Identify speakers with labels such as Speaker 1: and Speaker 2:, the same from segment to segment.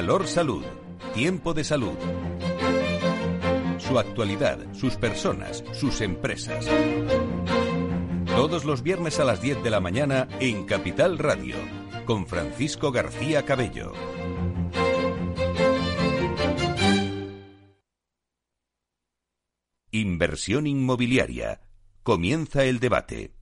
Speaker 1: Valor Salud. Tiempo de salud. Su actualidad, sus personas, sus empresas. Todos los viernes a las 10 de la mañana en Capital Radio, con Francisco García Cabello. Inversión inmobiliaria. Comienza el debate.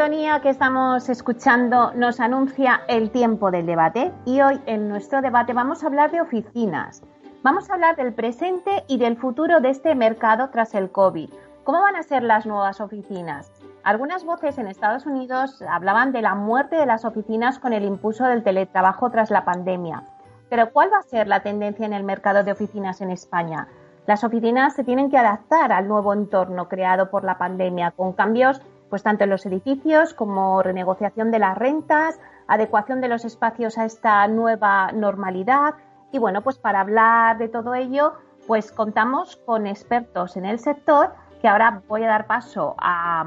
Speaker 2: Que estamos escuchando nos anuncia el tiempo del debate y hoy en nuestro debate vamos a hablar de oficinas. Vamos a hablar del presente y del futuro de este mercado tras el COVID. ¿Cómo van a ser las nuevas oficinas? Algunas voces en Estados Unidos hablaban de la muerte de las oficinas con el impulso del teletrabajo tras la pandemia. Pero ¿cuál va a ser la tendencia en el mercado de oficinas en España? Las oficinas se tienen que adaptar al nuevo entorno creado por la pandemia, con cambios pues tanto en los edificios como renegociación de las rentas, adecuación de los espacios a esta nueva normalidad. Y bueno, pues para hablar de todo ello, pues contamos con expertos en el sector que ahora voy a dar paso a,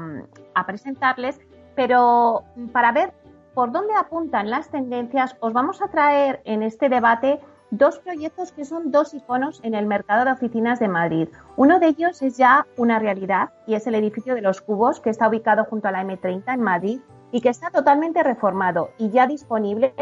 Speaker 2: a presentarles, pero para ver por dónde apuntan las tendencias, os vamos a traer en este debate dos proyectos que son dos iconos en el mercado de oficinas de Madrid. Uno de ellos es ya una realidad y es el edificio de los Cubos, que está ubicado junto a la M30 en Madrid y que está totalmente reformado y ya disponible,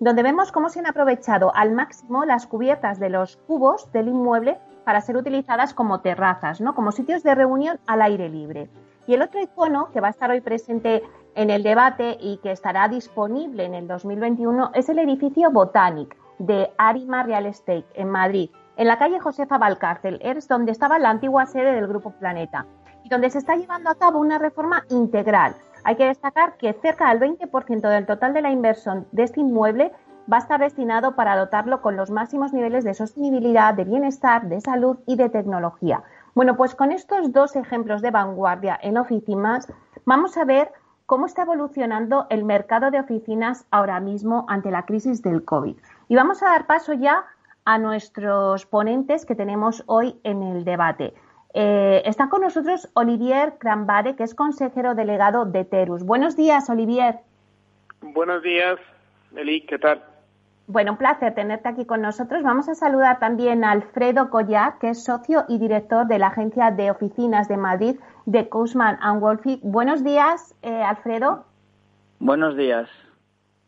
Speaker 2: donde vemos cómo se han aprovechado al máximo las cubiertas de los cubos del inmueble para ser utilizadas como terrazas, ¿no? como sitios de reunión al aire libre. Y el otro icono que va a estar hoy presente en el debate y que estará disponible en el 2021 es el edificio Botanic de Arima Real Estate en Madrid, en la calle Josefa Valcárcel, es donde estaba la antigua sede del Grupo Planeta y donde se está llevando a cabo una reforma integral. Hay que destacar que cerca del 20% del total de la inversión de este inmueble va a estar destinado para dotarlo con los máximos niveles de sostenibilidad, de bienestar, de salud y de tecnología. Bueno, pues con estos dos ejemplos de vanguardia en oficinas, vamos a ver cómo está evolucionando el mercado de oficinas ahora mismo ante la crisis del COVID. Y vamos a dar paso ya a nuestros ponentes que tenemos hoy en el debate. Eh, está con nosotros Olivier Crambare, que es consejero delegado de Terus. Buenos días, Olivier.
Speaker 3: Buenos días, Eli, ¿qué tal?
Speaker 2: Bueno, un placer tenerte aquí con nosotros. Vamos a saludar también a Alfredo Collar, que es socio y director de la Agencia de Oficinas de Madrid de Kussman Wolfi. Buenos días, eh, Alfredo.
Speaker 4: Buenos días.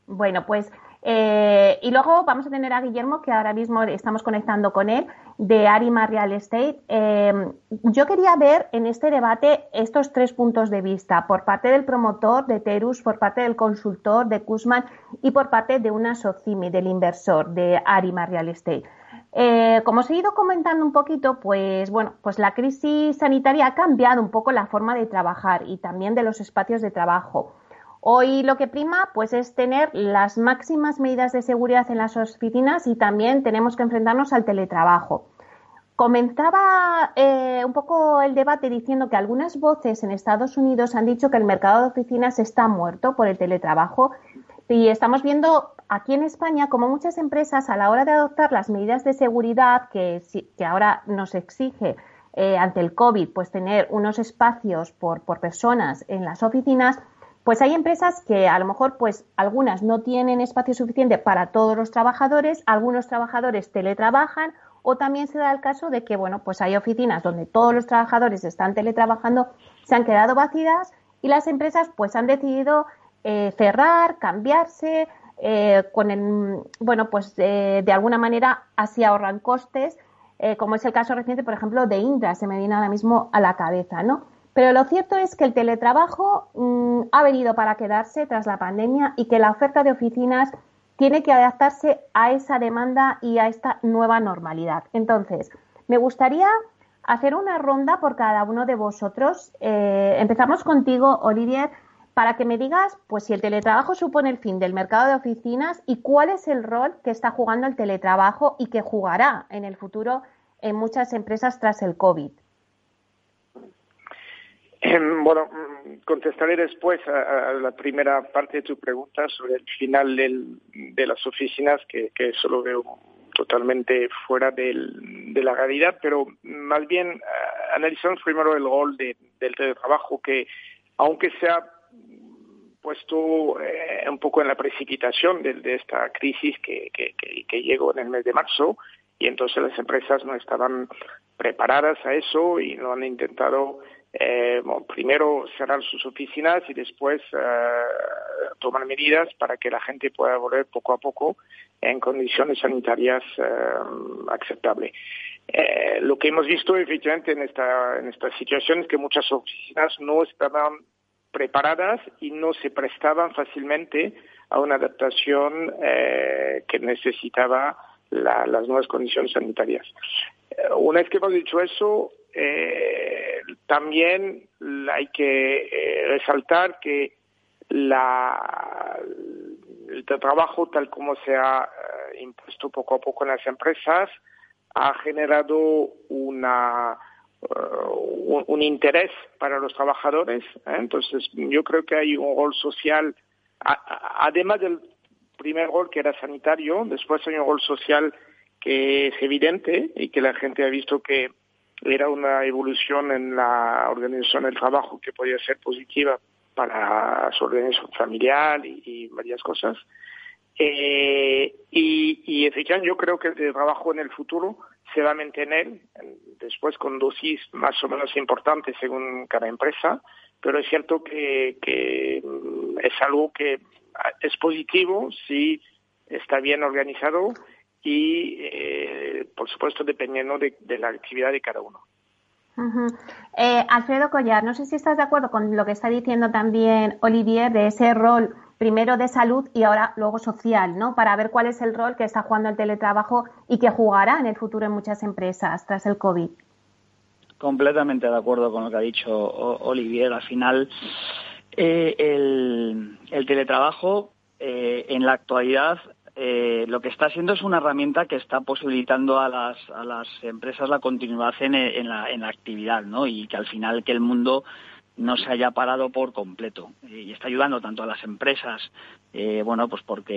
Speaker 2: Bueno, pues eh, y luego vamos a tener a Guillermo, que ahora mismo estamos conectando con él, de Arima Real Estate. Eh, yo quería ver en este debate estos tres puntos de vista, por parte del promotor de Terus, por parte del consultor de Kuzman y por parte de una SOCIMI, del inversor de Arima Real Estate. Eh, como os he ido comentando un poquito, pues bueno, pues la crisis sanitaria ha cambiado un poco la forma de trabajar y también de los espacios de trabajo. Hoy lo que prima pues es tener las máximas medidas de seguridad en las oficinas y también tenemos que enfrentarnos al teletrabajo. Comenzaba eh, un poco el debate diciendo que algunas voces en Estados Unidos han dicho que el mercado de oficinas está muerto por el teletrabajo y estamos viendo aquí en España como muchas empresas a la hora de adoptar las medidas de seguridad que, que ahora nos exige eh, ante el COVID, pues tener unos espacios por, por personas en las oficinas, pues hay empresas que a lo mejor, pues algunas no tienen espacio suficiente para todos los trabajadores, algunos trabajadores teletrabajan o también se da el caso de que, bueno, pues hay oficinas donde todos los trabajadores están teletrabajando, se han quedado vacías y las empresas pues han decidido eh, cerrar, cambiarse, eh, con el, bueno, pues de alguna manera así ahorran costes, eh, como es el caso reciente, por ejemplo, de Indra, se me viene ahora mismo a la cabeza, ¿no? Pero lo cierto es que el teletrabajo mm, ha venido para quedarse tras la pandemia y que la oferta de oficinas tiene que adaptarse a esa demanda y a esta nueva normalidad. Entonces, me gustaría hacer una ronda por cada uno de vosotros. Eh, empezamos contigo, Olivier, para que me digas pues si el teletrabajo supone el fin del mercado de oficinas y cuál es el rol que está jugando el teletrabajo y que jugará en el futuro en muchas empresas tras el COVID.
Speaker 3: Em, bueno, contestaré después a, la primera parte de tu pregunta sobre el final de las oficinas, que, eso lo veo totalmente fuera de la realidad, pero más bien eh, analizamos primero el rol del teletrabajo, que aunque se ha puesto eh, un poco en la precipitación de, esta crisis que llegó en el mes de marzo, y entonces las empresas no estaban preparadas a eso y no han intentado eh, primero cerrar sus oficinas y después eh, tomar medidas para que la gente pueda volver poco a poco en condiciones sanitarias eh, aceptables. Eh, lo que hemos visto efectivamente en esta, en esta situación es que muchas oficinas no estaban preparadas y no se prestaban fácilmente a una adaptación eh, que necesitaba la, las nuevas condiciones sanitarias. Eh, una vez que hemos dicho eso, eh, también hay que eh, resaltar que la, el trabajo tal como se ha eh, impuesto poco a poco en las empresas ha generado una un, un, interés para los trabajadores. Entonces, yo creo que hay un rol social, además del primer rol que era sanitario, después hay un rol social que es evidente y que la gente ha visto que era una evolución en la organización del trabajo que podía ser positiva para su organización familiar y, varias cosas. Eh, y, y efectivamente yo creo que el trabajo en el futuro se va a mantener, después con dosis más o menos importantes según cada empresa, pero es cierto que, que es algo que es positivo si está bien organizado y, eh, por supuesto, dependiendo de, la actividad de cada uno.
Speaker 2: eh, Alfredo Collar, no sé si estás de acuerdo con lo que está diciendo también Olivier de ese rol primero de salud y ahora luego social, ¿no? Para ver cuál es el rol que está jugando el teletrabajo y que jugará en el futuro en muchas empresas tras el COVID.
Speaker 4: Completamente de acuerdo con lo que ha dicho Olivier. Al final, eh, el, el, teletrabajo eh, en la actualidad eh, lo que está haciendo es una herramienta que está posibilitando a las, a las empresas la continuidad en, en, la, en la actividad, ¿no? Y que al final que el mundo no se haya parado por completo y está ayudando tanto a las empresas eh, bueno pues porque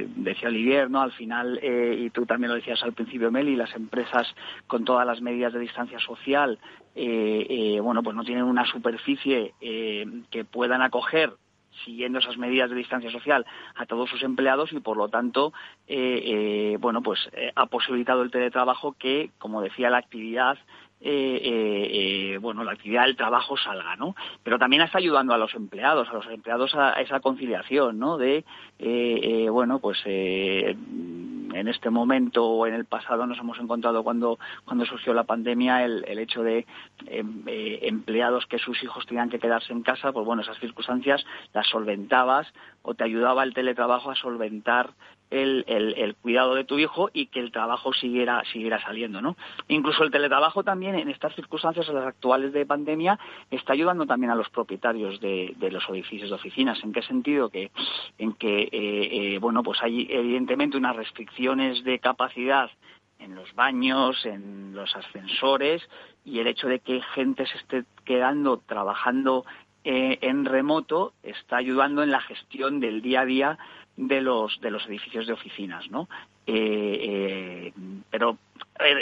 Speaker 4: eh, decía Olivier no al final eh, y tú también lo decías al principio Meli las empresas con todas las medidas de distancia social eh, eh, bueno pues no tienen una superficie que puedan acoger siguiendo esas medidas de distancia social a todos sus empleados y por lo tanto eh, eh, bueno pues eh, ha posibilitado el teletrabajo que como decía la actividad eh, eh, bueno, la actividad del trabajo salga, ¿no? Pero también está ayudando a los empleados, a los empleados a, esa conciliación, ¿no? De, eh, bueno, pues en este momento o en el pasado nos hemos encontrado cuando, cuando surgió la pandemia el, el hecho de empleados que sus hijos tenían que quedarse en casa, pues bueno, esas circunstancias las solventabas o te ayudaba el teletrabajo a solventar el, el, cuidado de tu hijo y que el trabajo siguiera, siguiera saliendo, ¿no? Incluso el teletrabajo también en estas circunstancias, las actuales de pandemia, está ayudando también a los propietarios de, de los edificios de oficinas. ¿En qué sentido? Que, en que, eh, eh, bueno, pues hay evidentemente unas restricciones de capacidad en los baños, en los ascensores y el hecho de que gente se esté quedando trabajando eh, en remoto está ayudando en la gestión del día a día de los de los edificios de oficinas, ¿no? Eh, eh, pero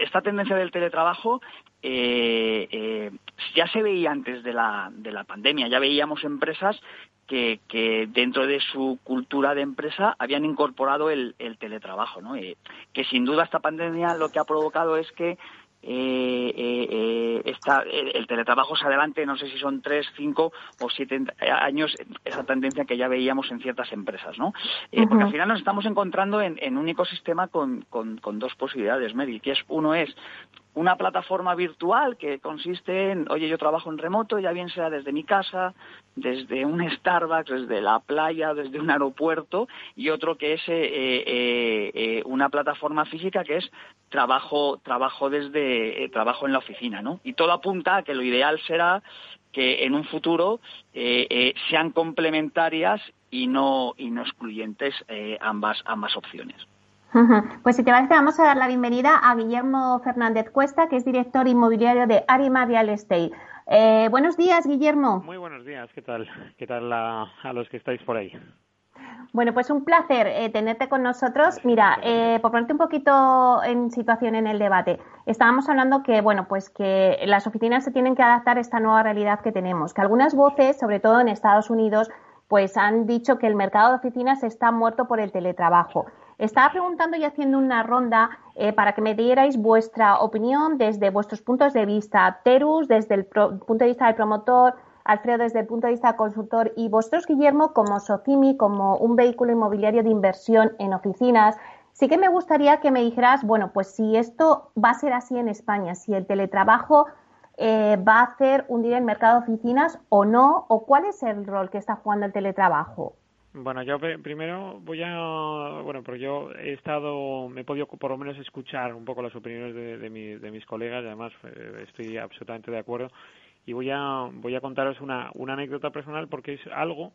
Speaker 4: esta tendencia del teletrabajo ya se veía antes de la, de la pandemia, ya veíamos empresas que, que, dentro de su cultura de empresa habían incorporado el, el teletrabajo, ¿no? que sin duda esta pandemia lo que ha provocado es que eh, eh, está, el, teletrabajo se adelante, no sé si son tres, cinco o siete años, esa tendencia que ya veíamos en ciertas empresas, ¿no? Eh, porque al final nos estamos encontrando en, en un ecosistema con, con, con dos posibilidades, Mary, que es uno es una plataforma virtual que consiste en, oye, yo trabajo en remoto, ya bien sea desde mi casa, desde un Starbucks, desde la playa, desde un aeropuerto, y otro que es eh, eh, eh, una plataforma física que es trabajo, trabajo desde, trabajo en la oficina, ¿no? Y todo apunta a que lo ideal será que en un futuro sean complementarias y no, y no excluyentes ambas, ambas opciones.
Speaker 2: Pues si te parece, vamos a dar la bienvenida a Guillermo Fernández Cuesta, que es director inmobiliario de Arima Real Estate. Eh, buenos días, Guillermo.
Speaker 5: Muy buenos días, ¿qué tal? ¿Qué tal a, los que estáis por ahí?
Speaker 2: Bueno, pues un placer eh, tenerte con nosotros. Mira, eh, por ponerte un poquito en situación en el debate, estábamos hablando que, bueno, pues que las oficinas se tienen que adaptar a esta nueva realidad que tenemos, que algunas voces, sobre todo en Estados Unidos, pues han dicho que el mercado de oficinas está muerto por el teletrabajo. Estaba preguntando y haciendo una ronda eh, para que me dierais vuestra opinión desde vuestros puntos de vista. Terus, desde el punto de vista del promotor, Alfredo, desde el punto de vista del consultor, y vosotros, Guillermo, como Socimi, como un vehículo inmobiliario de inversión en oficinas. Sí que me gustaría que me dijeras, bueno, pues si esto va a ser así en España, si el teletrabajo eh, va a hacer hundir el mercado de oficinas o no, o cuál es el rol que está jugando el teletrabajo.
Speaker 5: Bueno, yo primero voy a, bueno, pero yo he estado, me he podido por lo menos escuchar un poco las opiniones de, de, mis colegas, además eh, estoy absolutamente de acuerdo y voy a, voy a contaros una, una anécdota personal porque es algo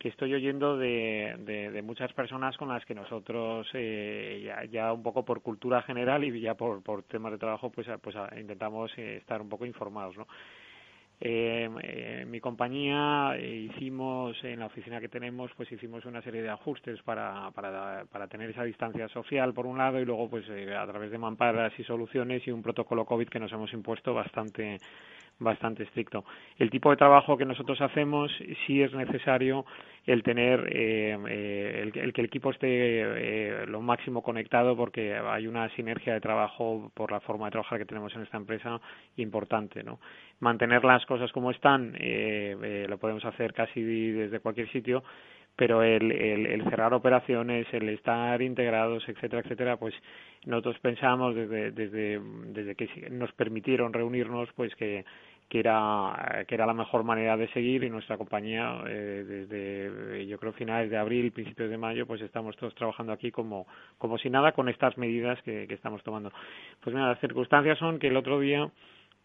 Speaker 5: que estoy oyendo de, de, muchas personas con las que nosotros eh, ya, un poco por cultura general y ya por, por temas de trabajo pues, pues intentamos eh, estar un poco informados, ¿no? Eh, en mi compañía hicimos, en la oficina que tenemos, pues hicimos una serie de ajustes para, para, para tener esa distancia social por un lado y luego pues eh, a través de mamparas y soluciones y un protocolo COVID que nos hemos impuesto bastante bastante estricto. El tipo de trabajo que nosotros hacemos sí es necesario el tener eh, eh el, el, que el equipo esté eh, lo máximo conectado porque hay una sinergia de trabajo por la forma de trabajar que tenemos en esta empresa importante, ¿no? Mantener las cosas como están eh, eh lo podemos hacer casi desde cualquier sitio pero el, el, el, cerrar operaciones, el estar integrados, etcétera, etcétera, pues nosotros pensamos desde, desde, desde que nos permitieron reunirnos, pues que que era que era la mejor manera de seguir y nuestra compañía eh, desde yo creo finales de abril principios de mayo pues estamos todos trabajando aquí como como si nada con estas medidas que, que estamos tomando. Pues mira las circunstancias son que el otro día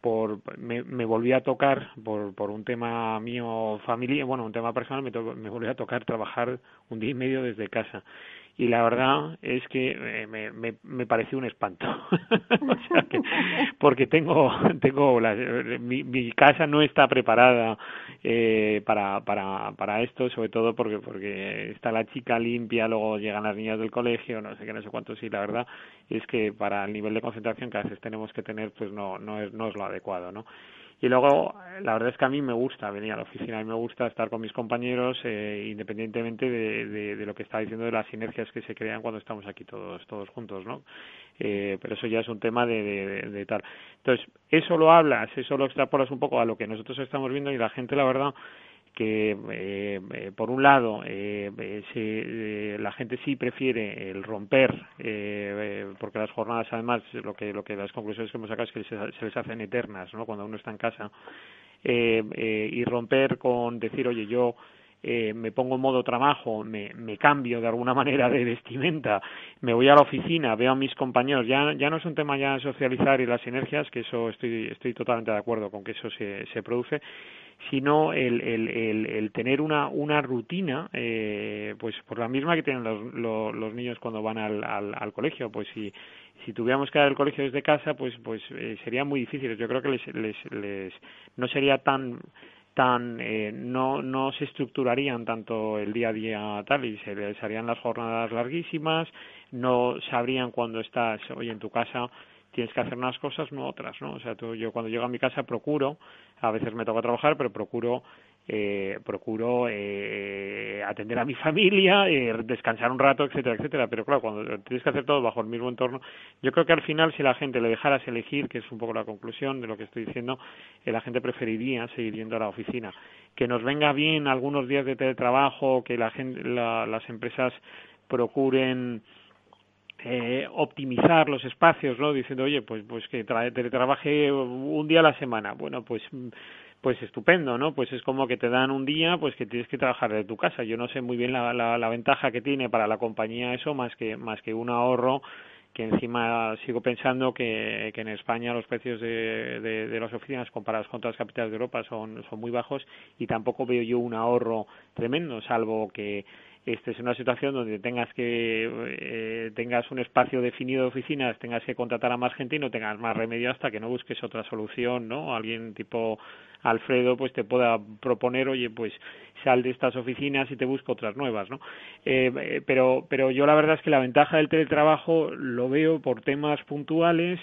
Speaker 5: por me, me volví a tocar por por un tema mío familiar bueno un tema personal me, me volví a tocar trabajar un día y medio desde casa y la verdad es que eh, me, me, me pareció un espanto. O sea que, porque tengo tengo la, mi, mi casa no está preparada eh, para para para esto sobre todo porque porque está la chica limpia luego llegan las niñas del colegio no sé qué no sé cuánto sí la verdad es que para el nivel de concentración que a veces tenemos que tener pues no no es no es lo adecuado no y luego, la verdad es que a mí me gusta venir a la oficina, y me gusta estar con mis compañeros, eh, independientemente de, de, de, lo que está diciendo de las sinergias que se crean cuando estamos aquí todos, todos juntos, ¿no? Eh, pero eso ya es un tema de, de, de, tal. Entonces, eso lo hablas, eso lo extrapolas un poco a lo que nosotros estamos viendo y la gente, la verdad, que eh, eh, por un lado eh, eh, la gente sí prefiere el romper eh, porque las jornadas además lo que lo que las conclusiones que hemos sacado es que se, se les hacen eternas no cuando uno está en casa y romper con decir oye yo eh, me pongo en modo trabajo, me, me cambio de alguna manera de vestimenta, me voy a la oficina, veo a mis compañeros, ya, ya no es un tema ya socializar y las sinergias, que eso estoy, estoy totalmente de acuerdo con que eso se, se produce, sino el, el, el, el tener una, una rutina, eh, pues por la misma que tienen los, los, los niños cuando van al, al, colegio, pues si, si tuviéramos que dar el colegio desde casa, pues, pues eh, sería muy difícil. Yo creo que les, les, les no sería tan tan eh, no no se estructurarían tanto el día a día tal y se les harían las jornadas larguísimas no sabrían cuando estás hoy en tu casa tienes que hacer unas cosas, no otras, ¿no? O sea, yo cuando llego a mi casa procuro, a veces me toca trabajar, pero procuro eh, procuro eh, atender a mi familia, eh, descansar un rato, etcétera, etcétera. Pero claro, cuando tienes que hacer todo bajo el mismo entorno, yo creo que al final si la gente le dejaras elegir, que es un poco la conclusión de lo que estoy diciendo, eh, la gente preferiría seguir yendo a la oficina. Que nos venga bien algunos días de teletrabajo, que la las empresas procuren eh, optimizar los espacios, ¿no? Diciendo, oye, pues, pues que teletrabaje un día a la semana. Bueno, pues, pues estupendo, ¿no? Pues es como que te dan un día, pues que tienes que trabajar de tu casa. Yo no sé muy bien la, la, ventaja que tiene para la compañía eso, más que, más que un ahorro que encima sigo pensando que, que en España los precios de, de, de, las oficinas comparados con otras capitales de Europa son, son muy bajos y tampoco veo yo un ahorro tremendo, salvo que este es una situación donde tengas que eh, tengas un espacio definido de oficinas, tengas que contratar a más gente y no tengas más remedio hasta que no busques otra solución, ¿no? Alguien tipo Alfredo pues te pueda proponer, oye, pues sal de estas oficinas y te busco otras nuevas, ¿no? Eh, eh pero pero yo la verdad es que la ventaja del teletrabajo lo veo por temas puntuales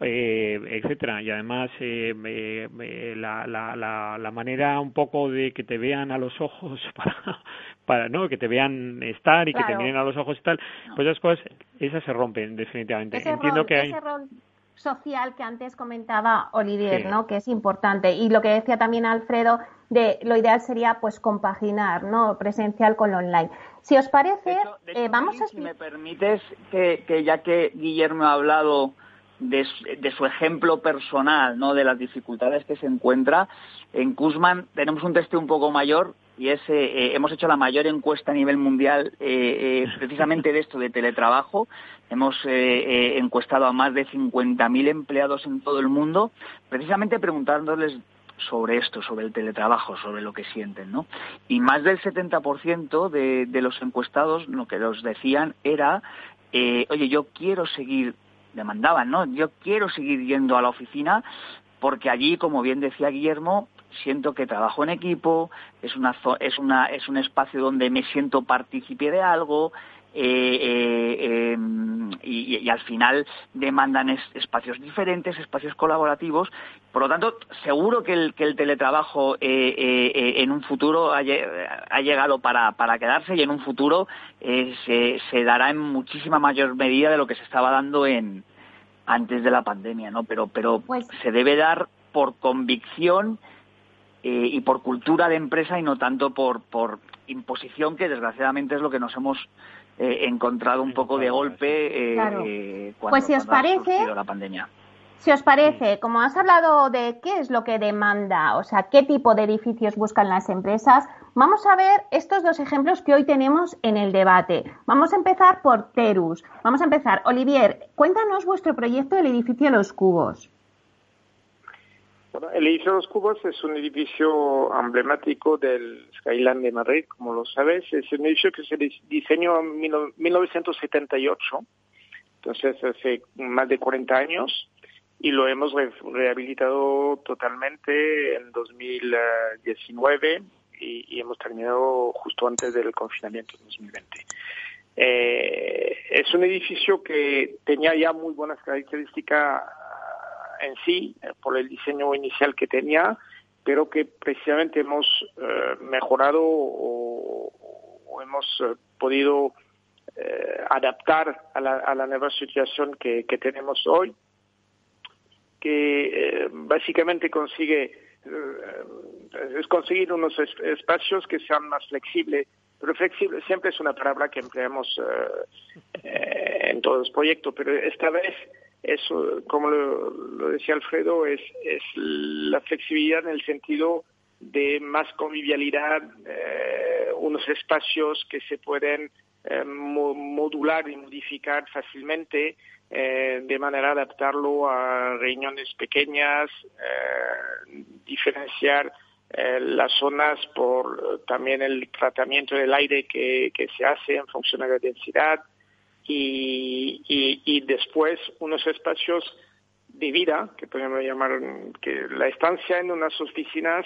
Speaker 5: eh, etcétera y además eh, eh, la, la, la, la, manera un poco de que te vean a los ojos para, para no que te vean estar y claro. que te miren a los ojos y tal pues esas cosas esas se rompen definitivamente
Speaker 2: ese
Speaker 5: entiendo
Speaker 2: rol,
Speaker 5: que hay
Speaker 2: ese rol social que antes comentaba Olivier sí. no que es importante y lo que decía también Alfredo de lo ideal sería pues compaginar no presencial con lo online si os parece
Speaker 4: de hecho, de hecho,
Speaker 2: eh, vamos a
Speaker 4: si me permites que, que ya que Guillermo ha hablado de, de, su ejemplo personal, ¿no? de las dificultades que se encuentra. En Kuzman tenemos un testeo un poco mayor y es, eh, hemos hecho la mayor encuesta a nivel mundial eh, eh, precisamente de esto de teletrabajo. Hemos eh, encuestado a más de 50.000 empleados en todo el mundo, precisamente preguntándoles sobre esto, sobre el teletrabajo, sobre lo que sienten, ¿no? Y más del 70% de, de los encuestados lo que nos decían era, oye, yo quiero seguir demandaban, ¿no? Yo quiero seguir yendo a la oficina porque allí, como bien decía Guillermo, siento que trabajo en equipo, es una es una es un espacio donde me siento partícipe de algo, eh, eh, eh, y, y, al final demandan es, espacios diferentes, espacios colaborativos. Por lo tanto, seguro que el, que el teletrabajo eh, en un futuro ha, ha llegado para, para, quedarse y en un futuro se, se, dará en muchísima mayor medida de lo que se estaba dando en antes de la pandemia, ¿no? Pero, pero pues... se debe dar por convicción y por cultura de empresa y no tanto por, por imposición, que desgraciadamente es lo que nos hemos eh, encontrado un poco de golpe eh,
Speaker 2: claro.
Speaker 4: eh, cuando,
Speaker 2: pues si os parece,
Speaker 4: la pandemia.
Speaker 2: Si os parece, como has hablado de qué es lo que demanda, o sea, qué tipo de edificios buscan las empresas, vamos a ver estos dos ejemplos que hoy tenemos en el debate. Vamos a empezar por Terus. Vamos a empezar. Olivier, cuéntanos vuestro proyecto del edificio Los Cubos.
Speaker 3: Bueno, el edificio Los Cubos es un edificio emblemático del Skyline de Madrid, como lo sabes. Es un edificio que se diseñó en 1978, entonces hace más de 40 años, y lo hemos re rehabilitado totalmente en 2019 y, y, hemos terminado justo antes del confinamiento en 2020. Eh, es un edificio que tenía ya muy buenas características en sí, eh, por el diseño inicial que tenía, pero que precisamente hemos eh, mejorado o, hemos eh, podido eh, adaptar a la, a la, nueva situación que, que tenemos hoy, que eh, básicamente consigue es conseguir unos es, espacios que sean más flexibles pero flexible siempre es una palabra que empleamos en todos los proyectos, pero esta vez eso, como lo, lo decía Alfredo, es, es, la flexibilidad en el sentido de más convivialidad, eh, unos espacios que se pueden modular y modificar fácilmente de manera adaptarlo a reuniones pequeñas, diferenciar las zonas por también el tratamiento del aire que se hace en función de la densidad, y, y, después unos espacios de vida, que podemos llamar, que la estancia en unas oficinas,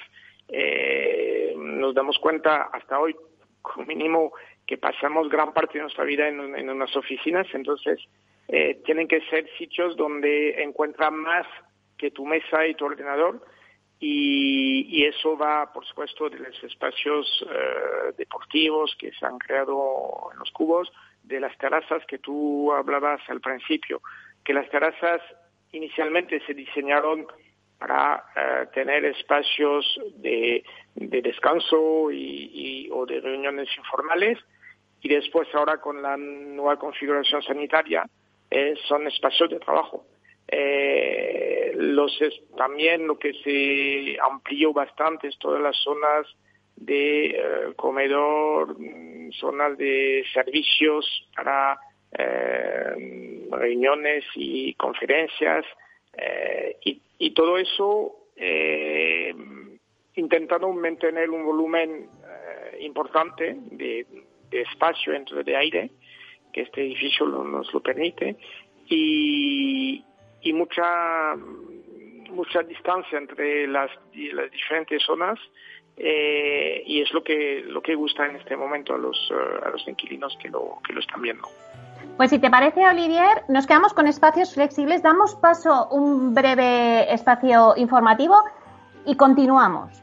Speaker 3: eh, nos damos cuenta hasta hoy, como mínimo, que pasamos gran parte de nuestra vida en, en unas oficinas, entonces eh, tienen que ser sitios donde encuentran más que tu mesa y tu ordenador, y, y, eso va, por supuesto, de los espacios eh, deportivos que se han creado en los cubos, de las terrazas que tú hablabas al principio, que las terrazas inicialmente se diseñaron para eh, tener espacios de, de descanso y, o de reuniones informales y después ahora con la nueva configuración sanitaria eh, son espacios de trabajo. Eh, los también lo que se amplió bastante es todas las zonas de eh, comedor, mm, zonas de servicios para eh, reuniones y conferencias eh, y, y, todo eso intentando mantener un volumen importante de, de, espacio dentro de aire que este edificio lo, nos lo permite y, y mucha mucha distancia entre las, las diferentes zonas eh, y es lo que lo que gusta en este momento a los, uh, a los inquilinos que lo, que lo están viendo.
Speaker 2: Pues si te parece, Olivier, nos quedamos con espacios flexibles, damos paso un breve espacio informativo y continuamos.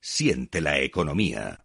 Speaker 1: Siente la economía.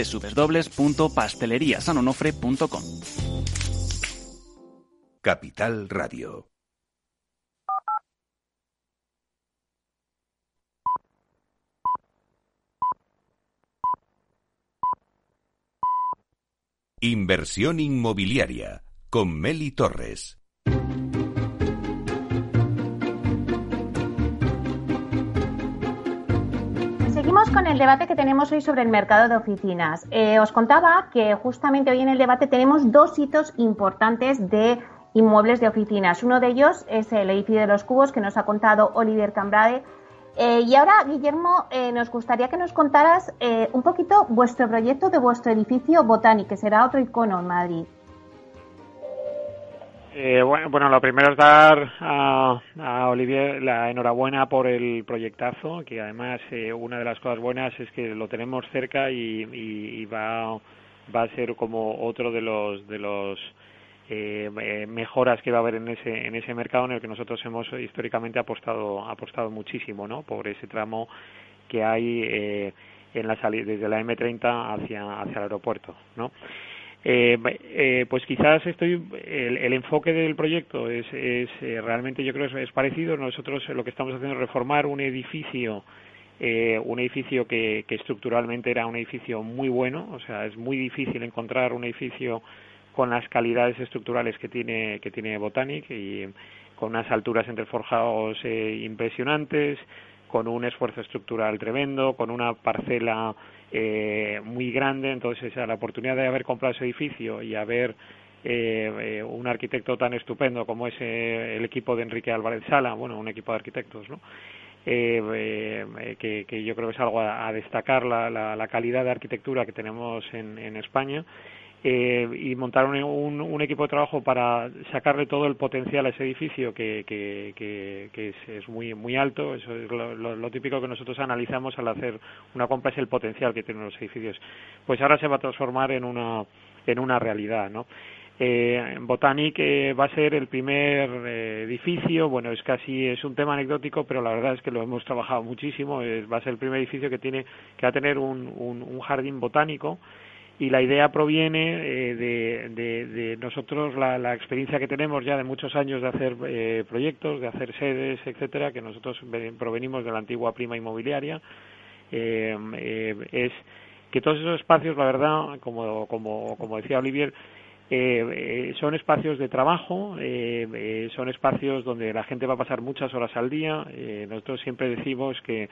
Speaker 6: www.pasteleriasanonofre.com.
Speaker 1: Capital Radio. Inversión inmobiliaria con Meli Torres.
Speaker 2: Con el debate que tenemos hoy sobre el mercado de oficinas. Eh, os contaba que justamente hoy en el debate tenemos dos hitos importantes de inmuebles de oficinas. Uno de ellos es el edificio de los cubos que nos ha contado Olivier Cambrade eh, y ahora, Guillermo, eh, nos gustaría que nos contaras un poquito vuestro proyecto de vuestro edificio Botani, que será otro icono en Madrid.
Speaker 5: Bueno, lo primero es dar a, Olivier la enhorabuena por el proyectazo, que además una de las cosas buenas es que lo tenemos cerca y, va a ser como otro de los de los eh, eh, mejoras que va a haber en ese en ese mercado en el que nosotros hemos históricamente apostado apostado muchísimo no por ese tramo que hay eh, en la salida desde la M30 hacia hacia el aeropuerto no eh, eh, pues quizás estoy el, el, enfoque del proyecto es, es eh, realmente yo creo es, es parecido. Nosotros lo que estamos haciendo es reformar un edificio eh, un edificio que, estructuralmente era un edificio muy bueno. O sea es muy difícil encontrar un edificio con las calidades estructurales que tiene que tiene Botanic y con unas alturas entre forjados eh, impresionantes, con un esfuerzo estructural tremendo, con una parcela eh, muy grande, entonces la oportunidad de haber comprado ese edificio y haber eh, un arquitecto tan estupendo como es el equipo de Enrique Álvarez Sala, bueno, un equipo de arquitectos, ¿no? que, que, yo creo que es algo a, destacar la, la, la, calidad de arquitectura que tenemos en, en España eh, y montar un, un, equipo de trabajo para sacarle todo el potencial a ese edificio que, es, es, muy muy alto. Eso es lo, lo, típico que nosotros analizamos al hacer una compra es el potencial que tienen los edificios. Pues ahora se va a transformar en una en una realidad no eh, Botanic eh, va a ser el primer eh, edificio, bueno, es casi, es un tema anecdótico, pero la verdad es que lo hemos trabajado muchísimo, va a ser el primer edificio que tiene, que va a tener un, un jardín botánico, y la idea proviene eh, de, de, nosotros la, experiencia que tenemos ya de muchos años de hacer eh, proyectos, de hacer sedes, etcétera, que nosotros provenimos de la antigua prima inmobiliaria, eh, eh, es que todos esos espacios, la verdad, como, como, como decía Olivier, eh, son espacios de trabajo, eh, son espacios donde la gente va a pasar muchas horas al día. nosotros siempre decimos que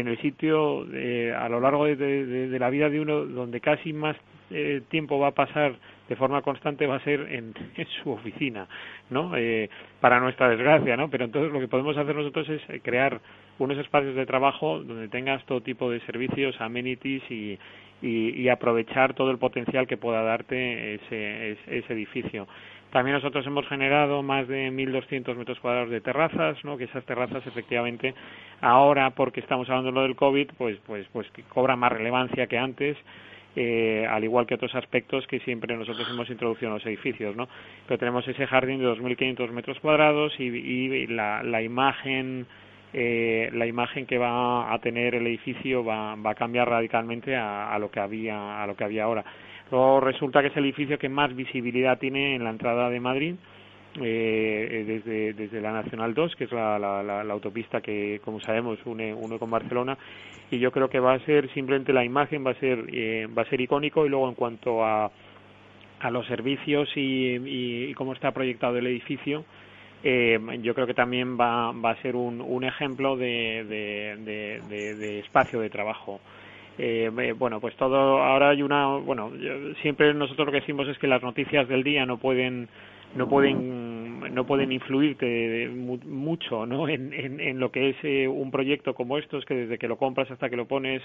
Speaker 5: en el sitio eh, a lo largo de, la vida de uno donde casi más eh, tiempo va a pasar de forma constante va a ser en, en su oficina, ¿no? Eh, para nuestra desgracia, ¿no? Pero entonces lo que podemos hacer nosotros es eh, crear unos espacios de trabajo donde tengas todo tipo de servicios, amenities y, y, y aprovechar todo el potencial que pueda darte ese, ese, ese edificio. También nosotros hemos generado más de 1.200 metros cuadrados de terrazas, ¿no? que esas terrazas efectivamente ahora, porque estamos hablando de lo del COVID, pues, pues, pues cobran más relevancia que antes. Eh, al igual que otros aspectos que siempre nosotros hemos introducido en los edificios, ¿no? Pero tenemos ese jardín de 2.500 metros cuadrados y, y la, la imagen eh, la imagen que va a tener el edificio va, va a cambiar radicalmente a, a, lo que había a lo que había ahora. Luego resulta que es el edificio que más visibilidad tiene en la entrada de Madrid, eh, desde, desde la Nacional 2, que es la, la, la, autopista que, como sabemos, une, une con Barcelona, y yo creo que va a ser simplemente la imagen, va a ser, eh, va a ser icónico, y luego en cuanto a, a los servicios y, y, y cómo está proyectado el edificio, eh, yo creo que también va, va a ser un, un ejemplo de, de, de espacio de trabajo. Eh, bueno, pues todo, ahora hay una, bueno, siempre nosotros lo que decimos es que las noticias del día no pueden, no pueden, no pueden influirte mucho, ¿no? En, en, en lo que es eh, un proyecto como estos, que desde que lo compras hasta que lo pones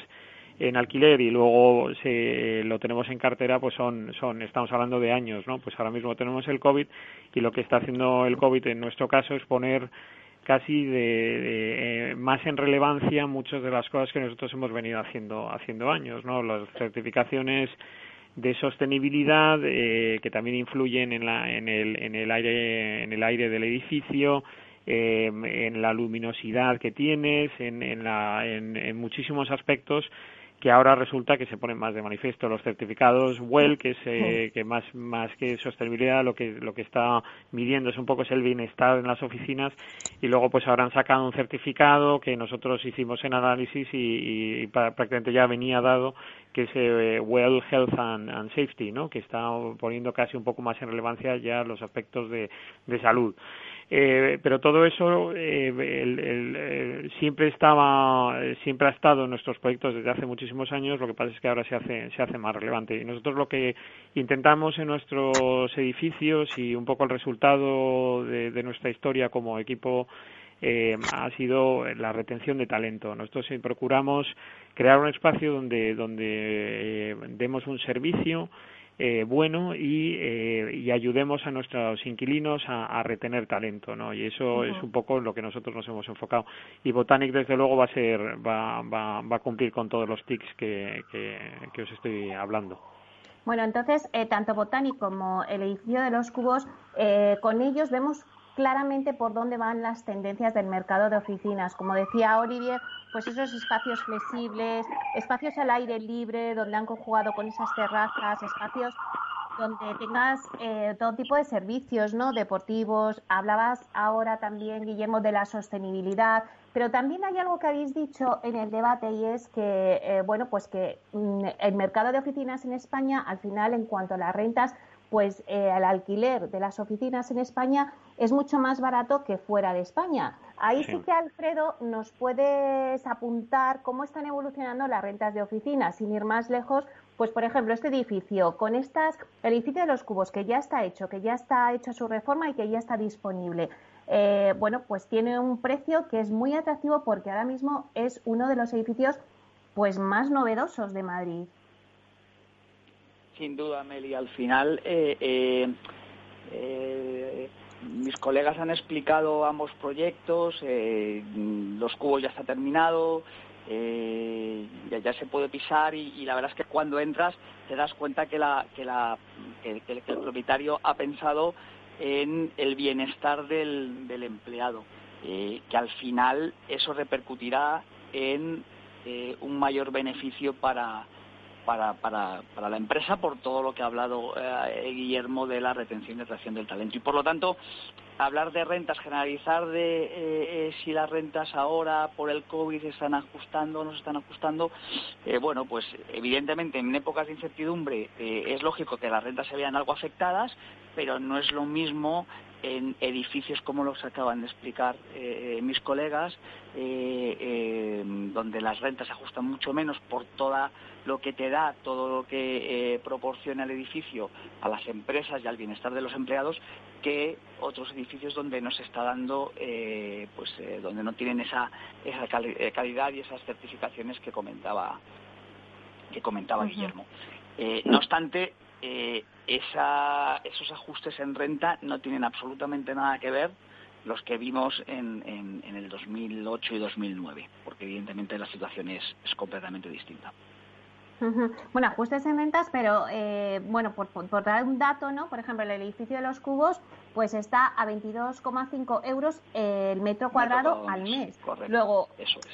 Speaker 5: en alquiler y luego se lo tenemos en cartera, pues son, son, estamos hablando de años, ¿no? Pues ahora mismo tenemos el COVID y lo que está haciendo el COVID en nuestro caso es poner casi de, de eh, más en relevancia muchas de las cosas que nosotros hemos venido haciendo haciendo años no las certificaciones de sostenibilidad eh, que también influyen en la en el en el aire en el aire del edificio eh, en la luminosidad que tienes en en la en, en muchísimos aspectos que ahora resulta que se ponen más de manifiesto los certificados WELL que es eh, que más más que sostenibilidad lo que lo que está midiendo es un poco es el bienestar en las oficinas y luego pues ahora han sacado un certificado que nosotros hicimos en análisis y, prácticamente ya venía dado que es eh, Well Health and, Safety no que está poniendo casi un poco más en relevancia ya los aspectos de, de salud eh, pero todo eso eh, siempre estaba, siempre ha estado en nuestros proyectos desde hace muchísimos años. Lo que pasa es que ahora se hace, se hace más relevante. Y nosotros lo que intentamos en nuestros edificios y un poco el resultado de, nuestra historia como equipo eh, ha sido la retención de talento. Nosotros procuramos crear un espacio donde, donde demos un servicio eh, bueno y, eh, y, ayudemos a nuestros inquilinos a, retener talento, ¿no? Y eso es un poco en lo que nosotros nos hemos enfocado. Y Botanic, desde luego, va a ser, va, va, va a cumplir con todos los tics que, que, os estoy hablando.
Speaker 2: Bueno, entonces, eh, tanto Botanic como el edificio de los cubos, eh, con ellos vemos claramente por dónde van las tendencias del mercado de oficinas. Como decía Olivier, pues esos espacios flexibles, espacios al aire libre, donde han conjugado con esas terrazas, espacios donde tengas eh, todo tipo de servicios, ¿no? Deportivos. Hablabas ahora también, Guillermo, de la sostenibilidad, pero también hay algo que habéis dicho en el debate y es que, eh, bueno, pues que mm, el mercado de oficinas en España, al final, en cuanto a las rentas, pues eh, el alquiler de las oficinas en España es mucho más barato que fuera de España. Ahí sí. que, Alfredo, nos puedes apuntar cómo están evolucionando las rentas de oficinas, sin ir más lejos. Pues, por ejemplo, este edificio, con estas, el edificio de los cubos, que ya está hecho, que ya está hecho su reforma y que ya está disponible. Eh, bueno, pues tiene un precio que es muy atractivo porque ahora mismo es uno de los edificios pues más novedosos de Madrid.
Speaker 4: Sin duda, Meli. Al final, eh, eh, eh, mis colegas han explicado ambos proyectos. los cubos ya está terminado. Ya, se puede pisar y, la verdad es que cuando entras te das cuenta que, la, que, la, que, el propietario ha pensado en el bienestar del, del empleado, que al final eso repercutirá en un mayor beneficio para, para, para, para la empresa por todo lo que ha hablado eh, Guillermo de la retención y atracción del talento. Y por lo tanto, hablar de rentas, generalizar de eh, eh, si las rentas ahora por el COVID se están ajustando o no se están ajustando, bueno, pues evidentemente en épocas de incertidumbre es lógico que las rentas se vean algo afectadas, pero no es lo mismo en edificios como los acaban de explicar mis colegas, donde las rentas se ajustan mucho menos por toda lo que te da, todo lo que eh, proporciona el edificio a las empresas y al bienestar de los empleados, que otros edificios donde no se está dando, eh, pues eh, donde no tienen esa, esa calidad y esas certificaciones que comentaba, que comentaba Guillermo. no obstante, esa, esos ajustes en renta no tienen absolutamente nada que ver los que vimos en, en, en el 2008 y 2009, porque evidentemente la situación es, es completamente distinta.
Speaker 2: Bueno, ajustes en ventas, pero eh, bueno, por, dar un dato, ¿no? Por ejemplo, el edificio de los cubos, pues está a 22,5 euros el metro cuadrado al mes. Luego,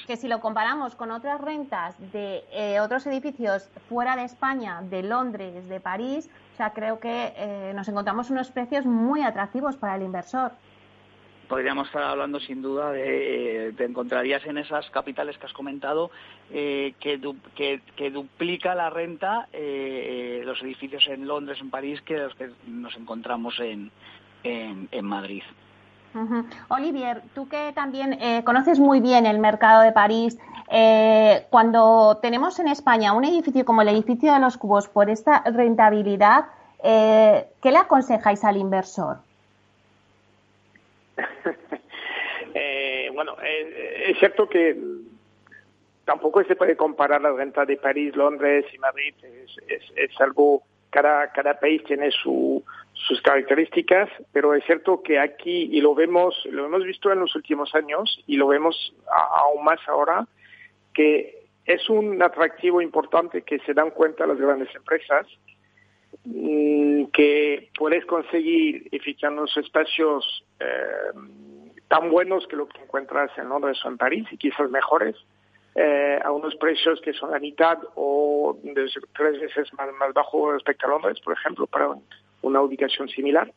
Speaker 2: que si lo comparamos con otras rentas de eh, otros edificios fuera de España, de Londres, de París, o sea, creo que eh, nos encontramos unos precios muy atractivos para el inversor
Speaker 4: podríamos estar hablando sin duda de, te encontrarías en esas capitales que has comentado eh, que, que, duplica la renta eh, los edificios en Londres, en París, que los que nos encontramos en, en, Madrid.
Speaker 2: Olivier, tú que también eh, conoces muy bien el mercado de París, cuando tenemos en España un edificio como el edificio de los cubos por esta rentabilidad, ¿qué le aconsejáis al inversor?
Speaker 3: Eh, bueno, eh, es cierto que tampoco se puede comparar la renta de París, Londres y Madrid. Es, es, algo, cada, cada país tiene su, sus características, pero es cierto que aquí, y lo vemos, lo hemos visto en los últimos años, y lo vemos aún más ahora, que es un atractivo importante que se dan cuenta las grandes empresas que puedes conseguir edificando espacios eh, tan buenos que lo que encuentras en Londres o en París y quizás mejores eh, a unos precios que son la mitad o tres veces más, más bajo respecto a Londres, por ejemplo, para una ubicación similar.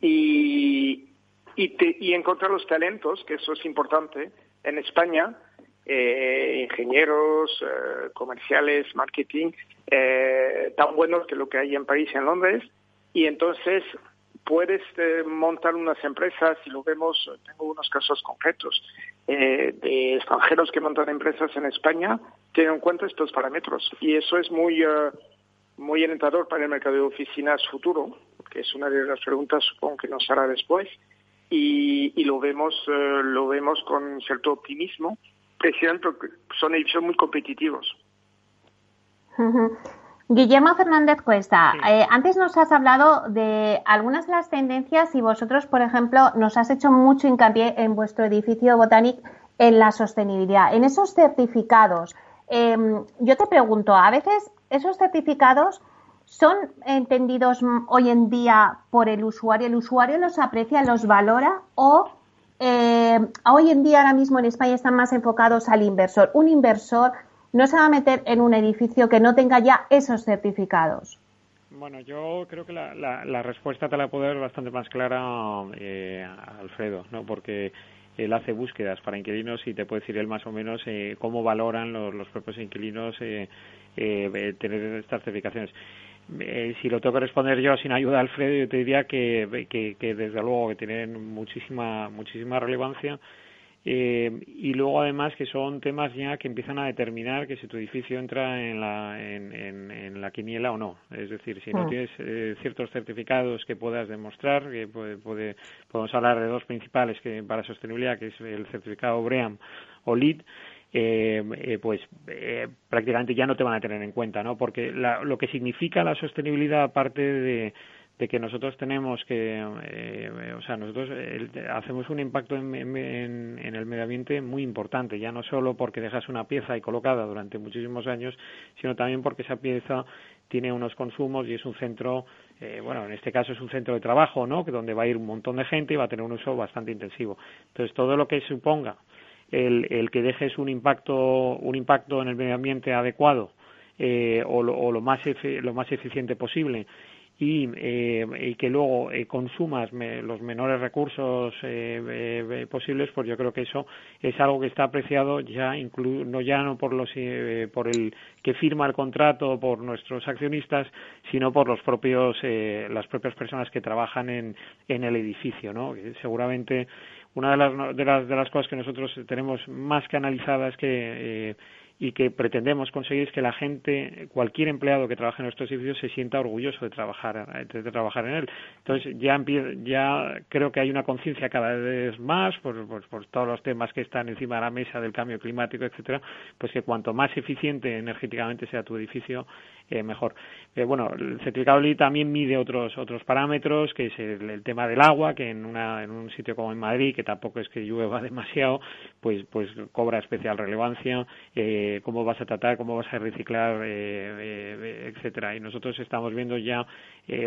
Speaker 3: Y, y, encontrar los talentos, que eso es importante, en España, eh, ingenieros, eh, comerciales, marketing, eh, tan buenos que lo que hay en París y en Londres. Y entonces puedes eh, montar unas empresas, y lo vemos, tengo unos casos concretos, eh, de extranjeros que montan empresas en España, tienen en cuenta estos parámetros. Y eso es muy, eh, muy alentador para el mercado de oficinas futuro, que es una de las preguntas, supongo que nos hará después. Y, y lo vemos lo vemos con cierto optimismo, precisamente porque son edificios muy competitivos.
Speaker 2: Guillermo Fernández Cuesta, eh, antes nos has hablado de algunas de las tendencias y vosotros, por ejemplo, nos has hecho mucho hincapié en vuestro edificio Botanic en la sostenibilidad, en esos certificados. Em, yo te pregunto, a veces esos certificados son entendidos hoy en día por el usuario, el usuario los aprecia, los valora o eh, hoy en día ahora mismo en España están más enfocados al inversor. Un inversor no se va a meter en un edificio que no tenga ya esos certificados?
Speaker 5: Bueno, yo creo que la, la, respuesta te la puedo dar bastante más clara eh, Alfredo, ¿no? Porque él hace búsquedas para inquilinos y te puede decir él más o menos eh, cómo valoran los, propios inquilinos eh, eh, tener estas certificaciones. si lo tengo que responder yo sin ayuda de Alfredo, yo te diría que, que, que desde luego que tienen muchísima muchísima relevancia eh, y luego además que son temas ya que empiezan a determinar que si tu edificio entra en la, en, en, la quiniela o no. Es decir, si no mm. tienes eh, ciertos certificados que puedas demostrar, que puede, puede, podemos hablar de dos principales que para sostenibilidad, que es el certificado BREAM o LEED, eh, eh, pues eh, prácticamente ya no te van a tener en cuenta, ¿no? Porque la, lo que significa la sostenibilidad, aparte de, de que nosotros tenemos que, eh, o sea, nosotros hacemos un impacto en, en, el medio ambiente muy importante, ya no solo porque dejas una pieza ahí colocada durante muchísimos años, sino también porque esa pieza tiene unos consumos y es un centro, eh, bueno, en este caso es un centro de trabajo, ¿no? Que donde va a ir un montón de gente y va a tener un uso bastante intensivo. Entonces, todo lo que suponga el, el que dejes un impacto, un impacto en el medio ambiente adecuado eh, o, lo, o lo, más lo más eficiente posible y, eh, que luego eh, consumas los menores recursos eh, posibles, pues yo creo que eso es algo que está apreciado ya no ya no por los por el que firma el contrato por nuestros accionistas, sino por los propios las propias personas que trabajan en, en el edificio, ¿no? Seguramente una de las, de las de las cosas que nosotros tenemos más que analizadas es que y que pretendemos conseguir es que la gente, cualquier empleado que trabaje en nuestros edificios se sienta orgulloso de trabajar, de, trabajar en él. Entonces ya, ya creo que hay una conciencia cada vez más por, por, todos los temas que están encima de la mesa del cambio climático, etcétera, pues que cuanto más eficiente energéticamente sea tu edificio, eh, mejor. Eh, bueno, el certificado también mide otros otros parámetros, que es el, tema del agua, que en, una, en un sitio como en Madrid, que tampoco es que llueva demasiado, pues pues cobra especial relevancia. Eh, cómo vas a tratar, cómo vas a reciclar, eh, etcétera. Y nosotros estamos viendo ya,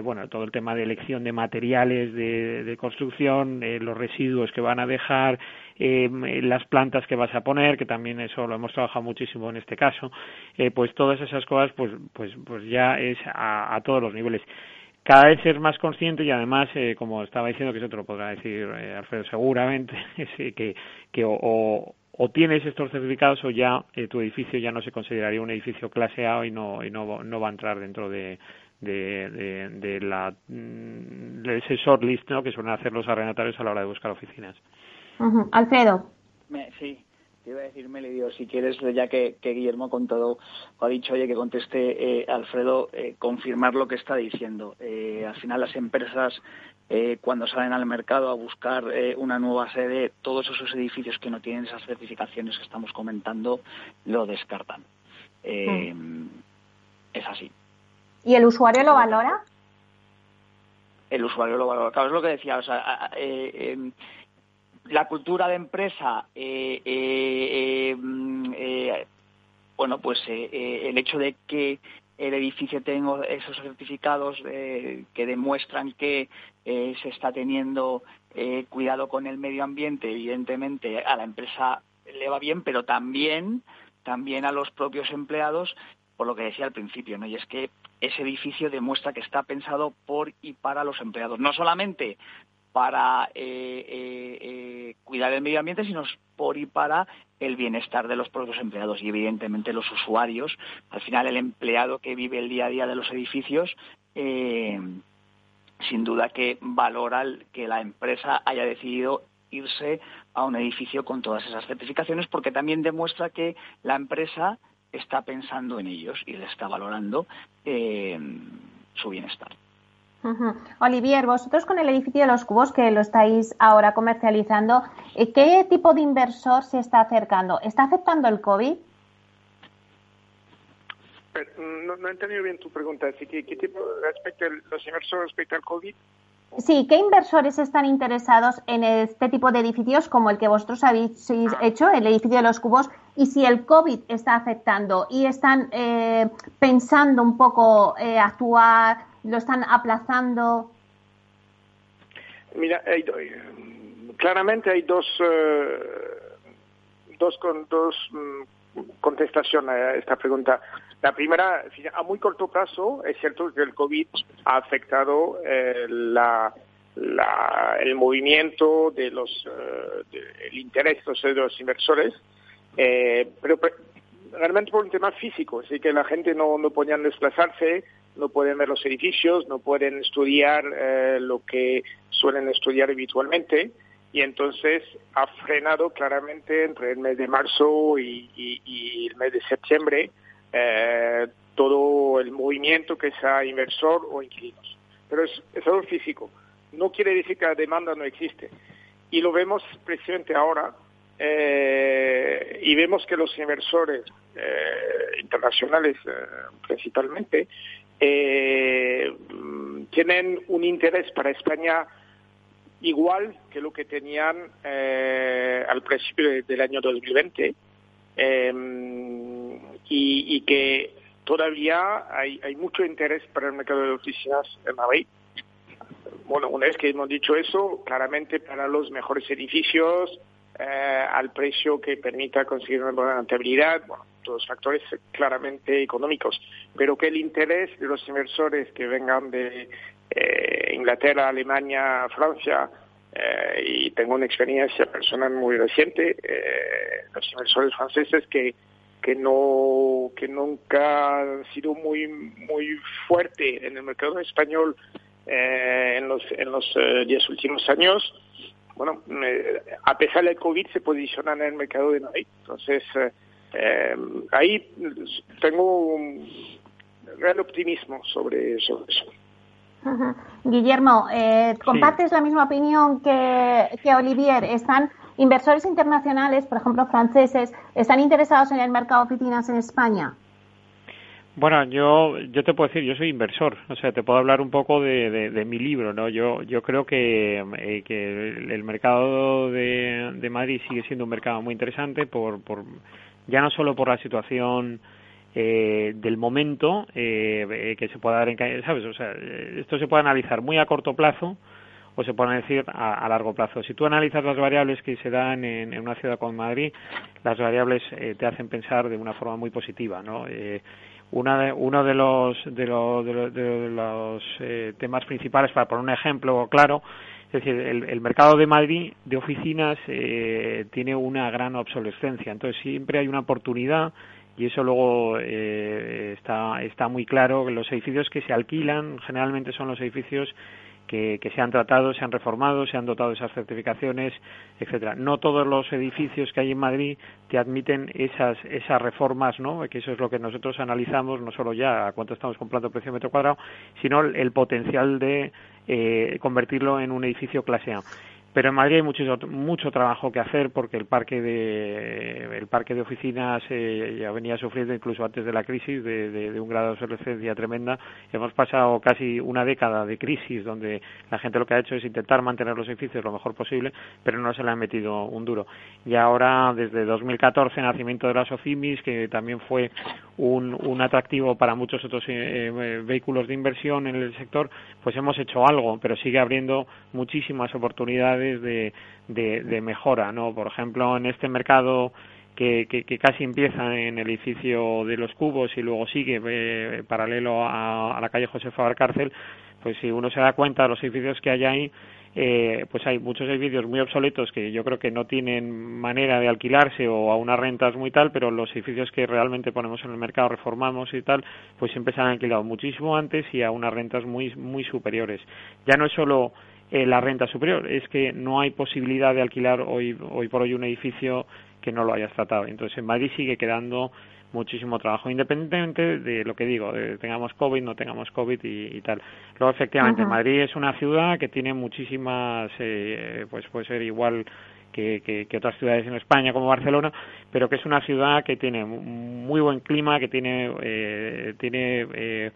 Speaker 5: bueno, todo el tema de elección de materiales de, de construcción, los residuos que van a dejar, eh, las plantas que vas a poner, que también eso lo hemos trabajado muchísimo en este caso, eh, pues todas esas cosas, pues, pues, pues ya es a, todos los niveles cada vez ser más consciente y además, eh, como estaba diciendo, que eso te lo podrá decir eh, Alfredo seguramente, que, que o, o, tienes estos certificados o ya eh, tu edificio ya no se consideraría un edificio clase A y no, y no, no va a entrar dentro de, de, de, de la mm, de ese shortlist ¿no? que suelen hacer los arrendatarios a la hora de buscar oficinas.
Speaker 2: Alfredo.
Speaker 4: sí, te iba a decir, Melidio, si quieres, ya que, Guillermo con todo ha dicho, oye, que conteste eh, Alfredo, eh, confirmar lo que está diciendo. Eh, al final, las empresas, cuando salen al mercado a buscar una nueva sede, todos esos edificios que no tienen esas certificaciones que estamos comentando, lo descartan. Mm. Es así.
Speaker 2: ¿Y el usuario lo valora?
Speaker 4: El usuario lo valora. Claro, es lo que decía. O sea, la cultura de empresa, eh, eh, eh, bueno, pues el hecho de que el edificio tenga esos certificados que demuestran que se está teniendo cuidado con el medio ambiente, evidentemente a la empresa le va bien, pero también también a los propios empleados por lo que decía al principio, ¿no? Y es que ese edificio demuestra que está pensado por y para los empleados, no solamente para eh, eh, eh, cuidar el medio ambiente, sino por y para el bienestar de los propios empleados y evidentemente los usuarios. Al final el empleado que vive el día a día de los edificios sin duda que valora que la empresa haya decidido irse a un edificio con todas esas certificaciones porque también demuestra que la empresa está pensando en ellos y le está valorando su bienestar.
Speaker 2: Olivier, vosotros con el edificio de los cubos que lo estáis ahora comercializando, eh, ¿qué tipo de inversor se está acercando? ¿Está afectando el COVID?
Speaker 3: No, he entendido bien tu pregunta. ¿Qué, qué tipo respecto los inversores respecto al COVID?
Speaker 2: Sí, ¿qué inversores están interesados en este tipo de edificios como el que vosotros habéis hecho, el edificio de los cubos? Y si el COVID está afectando y están eh, pensando un poco eh, actuar, lo están aplazando.
Speaker 3: Mira, claramente hay dos, eh, dos, dos mm, contestaciones a esta pregunta. La primera, a muy corto plazo, es cierto que el COVID ha afectado eh, el movimiento de los, eh, el interés de los inversores, eh, pero realmente por un tema físico, así que la gente no, no podía desplazarse, no pueden ver los edificios, no pueden estudiar lo que suelen estudiar habitualmente y entonces ha frenado claramente entre el mes de marzo y el mes de septiembre eh, todo el movimiento que sea inversor o inquilinos. Pero es, algo físico. No quiere decir que la demanda no existe. Y lo vemos precisamente ahora. Eh, y vemos que los inversores eh, internacionales principalmente tienen un interés para España igual que lo que tenían al principio del año 2020 y, que todavía hay, hay mucho interés para el mercado de oficinas en Madrid. Bueno, una vez que hemos dicho eso, claramente para los mejores edificios, eh, al precio que permita conseguir una buena rentabilidad, bueno, todos factores claramente económicos, pero que el interés de los inversores que vengan de eh, Inglaterra, Alemania, Francia, eh, y tengo una experiencia personal muy reciente, los inversores franceses que que no que nunca ha sido muy muy fuerte en el mercado español eh, en los en los eh, diez últimos años. Bueno a pesar del covid se posicionan en el mercado de Madrid. Entonces eh, ahí tengo un gran optimismo sobre, eso
Speaker 2: Guillermo, ¿compartes la misma opinión que, que Olivier? ¿Están inversores internacionales, por ejemplo franceses, están interesados en el mercado de oficinas en España?
Speaker 5: Bueno, yo, yo te puedo decir, yo soy inversor, o sea, te puedo hablar un poco de, de, mi libro, ¿no? Yo, yo creo que, eh, que el mercado de, de Madrid sigue siendo un mercado muy interesante por, por ya no solo por la situación eh, del momento eh, que se pueda dar en, ¿sabes? O sea, esto se puede analizar muy a corto plazo, o se pueden decir a, largo plazo. Si tú analizas las variables que se dan en, una ciudad como Madrid, las variables eh, te hacen pensar de una forma muy positiva, ¿no? Eh, una uno de los de los, de los, eh, temas principales para poner un ejemplo claro es decir el, el mercado de Madrid de oficinas tiene una gran obsolescencia entonces siempre hay una oportunidad y eso luego está está muy claro los edificios que se alquilan generalmente son los edificios que, se han tratado, se han reformado, se han dotado de esas certificaciones, etcétera. No todos los edificios que hay en Madrid te admiten esas esas reformas, ¿no? Que eso es lo que nosotros analizamos, no solo ya a cuánto estamos comprando precio metro cuadrado, sino el, potencial de eh, convertirlo en un edificio clase A pero en Madrid hay mucho, mucho trabajo que hacer porque el parque de el parque de oficinas eh, ya venía sufriendo incluso antes de la crisis de, un grado de obsolescencia tremenda. Hemos pasado casi una década de crisis donde la gente lo que ha hecho es intentar mantener los edificios lo mejor posible pero no se le ha metido un duro. Y ahora desde 2014 nacimiento de las OCIMIS que también fue un, un atractivo para muchos otros eh, eh, vehículos de inversión en el sector pues hemos hecho algo pero sigue abriendo muchísimas oportunidades de, mejora, ¿no? Por ejemplo, en este mercado que, que, casi empieza en el edificio de los cubos y luego sigue eh, paralelo a, la calle José Faber Cárcel, pues si uno se da cuenta de los edificios que hay ahí, eh, pues hay muchos edificios muy obsoletos que yo creo que no tienen manera de alquilarse o a unas rentas muy tal, pero los edificios que realmente ponemos en el mercado, reformamos y tal, pues siempre se han alquilado muchísimo antes y a unas rentas muy, muy superiores. Ya no es solo eh, la renta superior, es que no hay posibilidad de alquilar hoy, hoy por hoy un edificio que no lo hayas tratado. Entonces en Madrid sigue quedando muchísimo trabajo, independientemente de lo que digo, de tengamos COVID, no tengamos COVID y, tal. Luego, efectivamente, Madrid es una ciudad que tiene muchísimas, eh, pues puede ser igual que, que, otras ciudades en España como Barcelona, pero que es una ciudad que tiene muy buen clima, que tiene, eh, tiene eh,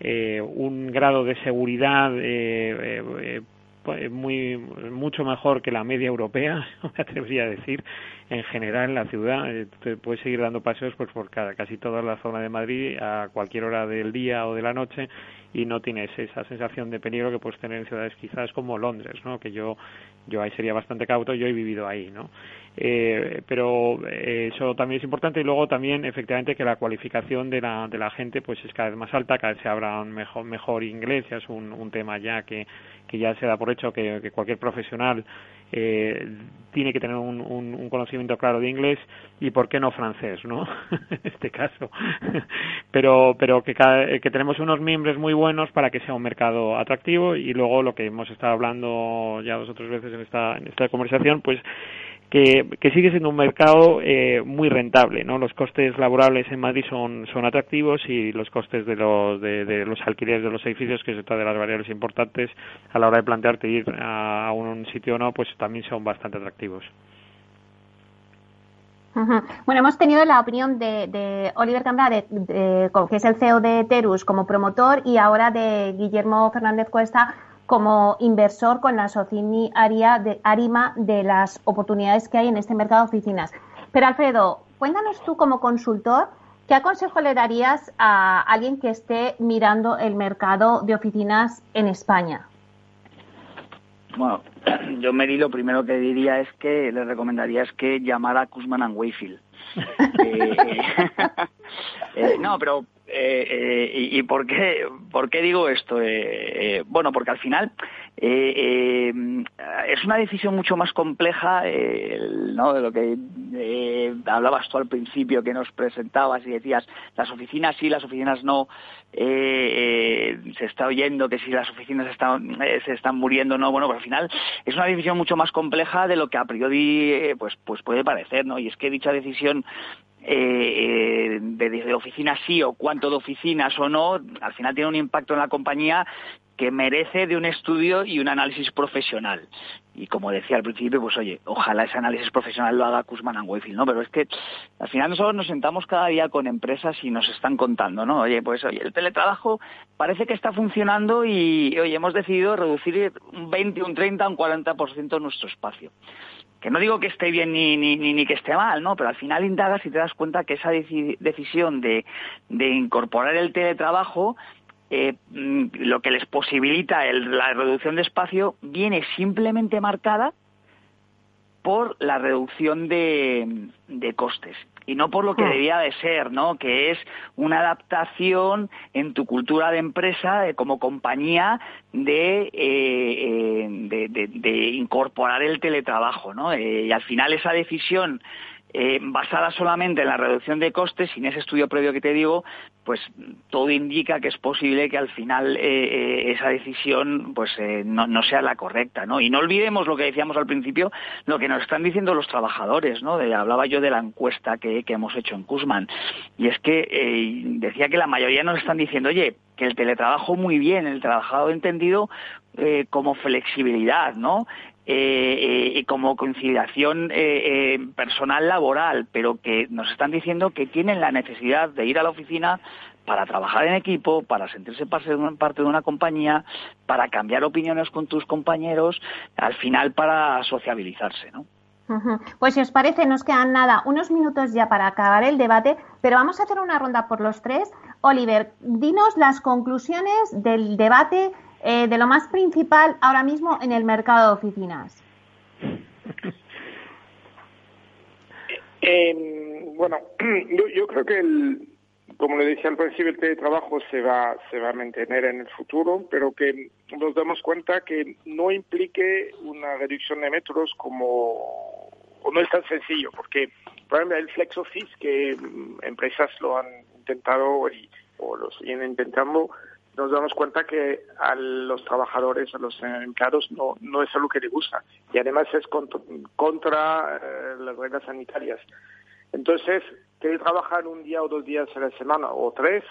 Speaker 5: eh un grado de seguridad eh, eh, muy mucho mejor que la media europea, me atrevería a decir, en general en la ciudad. Eh, te puedes seguir dando paseos pues por casi toda la zona de Madrid a cualquier hora del día o de la noche y no tienes esa sensación de peligro que puedes tener en ciudades quizás como Londres, ¿no? Que yo yo ahí sería bastante cauto, yo he vivido ahí, ¿no? Eh, pero eh, eso también es importante y luego también efectivamente que la cualificación de la, de la gente pues es cada vez más alta, cada vez se habla mejor, mejor inglés, ya es un, un tema ya que, que ya se da por hecho que, cualquier profesional eh, tiene que tener un, un, conocimiento claro de inglés y por qué no francés, ¿no? en este caso. pero pero que, que tenemos unos miembros muy buenos para que sea un mercado atractivo y luego lo que hemos estado hablando ya dos o tres veces en esta, en esta conversación, pues que, sigue siendo un mercado eh, muy rentable, ¿no? Los costes laborables en Madrid son, son atractivos y los costes de los, de, los alquileres de los edificios, que es otra de las variables importantes a la hora de plantearte ir a un sitio o no, pues también son bastante atractivos.
Speaker 2: Bueno, hemos tenido la opinión de, Oliver Cambra, que es el CEO de Terus como promotor, y ahora de Guillermo Fernández Cuesta como inversor con la Socini de Arima de las oportunidades que hay en este mercado de oficinas. Pero Alfredo, cuéntanos tú como consultor, ¿qué consejo le darías a alguien que esté mirando el mercado de oficinas en España?
Speaker 4: Bueno, yo Mary lo primero que diría es que le recomendaría es que llamara a Kuzman and Wayfield. Eh, eh, no, pero eh, eh, y, por qué por qué digo esto eh, bueno porque al final es una decisión mucho más compleja no de lo que hablabas tú al principio que nos presentabas y decías las oficinas sí las oficinas no. Se está oyendo que si las oficinas están, se están muriendo no. Bueno pero al final es una decisión mucho más compleja de lo que a priori pues pues puede parecer no y es que dicha decisión eh, de, oficinas sí o cuánto de oficinas o no, al final tiene un impacto en la compañía que merece de un estudio y un análisis profesional. Y como decía al principio, pues oye, ojalá ese análisis profesional lo haga Kuzman and Wayfield, ¿no? Pero es que al final nosotros nos sentamos cada día con empresas y nos están contando, ¿no? Oye, pues oye, el teletrabajo parece que está funcionando y, oye, hemos decidido reducir un 20, un 30, un 40% nuestro espacio que no digo que esté bien ni, ni, que esté mal, ¿no? Pero al final indagas y te das cuenta que esa decisión de, de incorporar el teletrabajo eh, mm, lo que les posibilita la reducción de espacio viene simplemente marcada por la reducción de, costes y no por lo que ah. debía de ser, ¿no? Que es una adaptación en tu cultura de empresa, como compañía, de, eh, eh, de, incorporar el teletrabajo, ¿no? y al final esa decisión eh, basada solamente en la reducción de costes, sin ese estudio previo que te digo, pues todo indica que es posible que al final eh, eh, esa decisión pues no, sea la correcta, ¿no? Y no olvidemos lo que decíamos al principio, lo que nos están diciendo los trabajadores, ¿no? hablaba yo de la encuesta que, hemos hecho en Kuzman, y es que decía que la mayoría nos están diciendo, oye, que el teletrabajo muy bien, el trabajador entendido como flexibilidad, ¿no? Eh, eh, como conciliación eh, personal laboral, pero que nos están diciendo que tienen la necesidad de ir a la oficina para trabajar en equipo, para sentirse parte de una compañía, para cambiar opiniones con tus compañeros, al final para sociabilizarse, ¿no?
Speaker 2: Pues si os parece, nos quedan nada, unos minutos ya para acabar el debate, pero vamos a hacer una ronda por los tres. Oliver, dinos las conclusiones del debate eh, de lo más principal ahora mismo en el mercado de oficinas?
Speaker 3: Em, bueno, yo, creo que, el, como le decía al principio, el teletrabajo se va, se va a mantener en el futuro, pero que nos damos cuenta que no implique una reducción de metros como o no es tan sencillo, porque por ejemplo el flex office que mm, empresas lo han intentado y, o lo siguen intentando, nos damos cuenta que a los trabajadores, a los empleados, no, no es algo que les gusta. Y además es contra, eh, las reglas sanitarias. Entonces, que trabajar un día o dos días a la semana o tres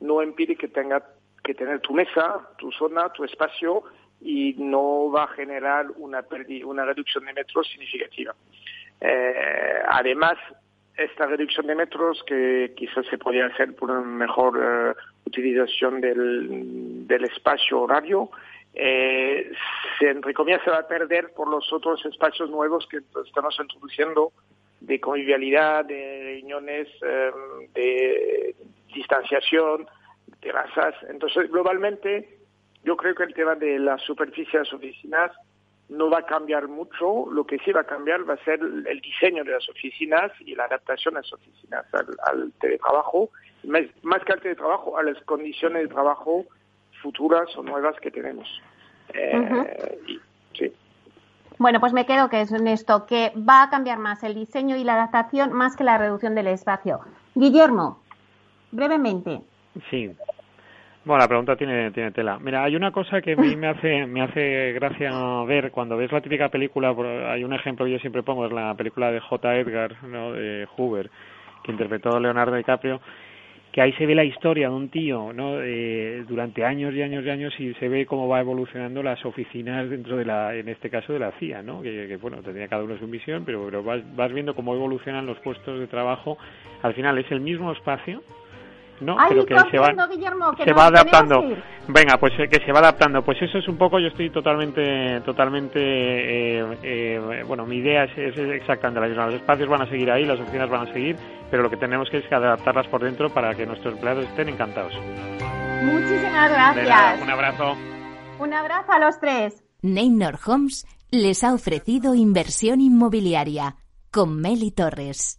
Speaker 3: no impide que tenga que tener tu mesa, tu zona, tu espacio y no va a generar una, una reducción de metros significativa. Eh, además, esta reducción de metros que quizás se podría hacer por una mejor eh, utilización del, del, espacio horario, eh, se, entre comillas, se va a perder por los otros espacios nuevos que estamos introduciendo de convivialidad, de reuniones, eh, de distanciación, terrazas. Entonces, globalmente, yo creo que el tema de la superficie de oficinas no va a cambiar mucho, lo que sí va a cambiar va a ser el diseño de las oficinas y la adaptación de las oficinas al, teletrabajo, más, que al teletrabajo, a las condiciones de trabajo futuras o nuevas que tenemos. Eh, sí.
Speaker 2: Bueno, pues me quedo que es en esto, que va a cambiar más el diseño y la adaptación más que la reducción del espacio. Guillermo, brevemente.
Speaker 5: Sí, bueno, la pregunta tiene, tiene tela. Mira, hay una cosa que a mí me hace, me hace gracia ver cuando ves la típica película, hay un ejemplo que yo siempre pongo, es la película de J. Edgar, ¿no? de Hoover, que interpretó Leonardo DiCaprio, que ahí se ve la historia de un tío, ¿no? durante años y años y años y se ve cómo va evolucionando las oficinas dentro de la, en este caso de la CIA, ¿no? Que, bueno, tenía cada uno su misión, pero, pero vas, vas viendo cómo evolucionan los puestos de trabajo. Al final es el mismo espacio, no, pero que se va, se va adaptando. Venga, pues eh, que se va adaptando. Pues eso es un poco, yo estoy totalmente, totalmente, eh, eh, bueno, mi idea es, es, exactamente la misma. Los espacios van a seguir ahí, las oficinas van a seguir, pero lo que tenemos que es que adaptarlas por dentro para que nuestros empleados estén encantados.
Speaker 2: Muchísimas gracias.
Speaker 5: un abrazo.
Speaker 2: Un abrazo a los tres.
Speaker 7: Neynor Homes les ha ofrecido inversión inmobiliaria con Meli Torres.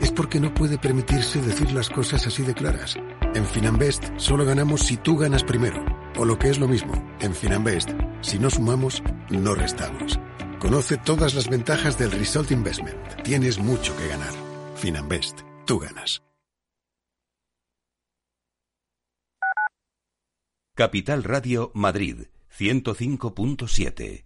Speaker 8: es porque no puede permitirse decir las cosas así de claras. En Finanbest solo ganamos si tú ganas primero. O lo que es lo mismo, en Finanbest, si no sumamos, no restamos. Conoce todas las ventajas del Result Investment. Tienes mucho que ganar. Finanbest, tú ganas.
Speaker 1: Capital Radio Madrid, 105.7.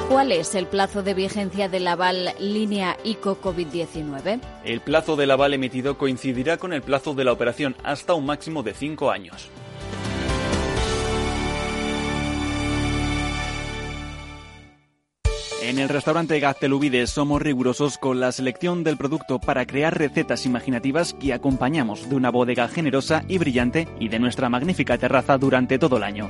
Speaker 7: ¿Cuál es el plazo de vigencia del aval línea ICO COVID-19?
Speaker 6: El plazo del aval emitido coincidirá con el plazo de la operación hasta un máximo de cinco años. En el restaurante Gaztelubides somos rigurosos con la selección del producto para crear recetas imaginativas que acompañamos de una bodega generosa y brillante y de nuestra magnífica terraza durante todo el año.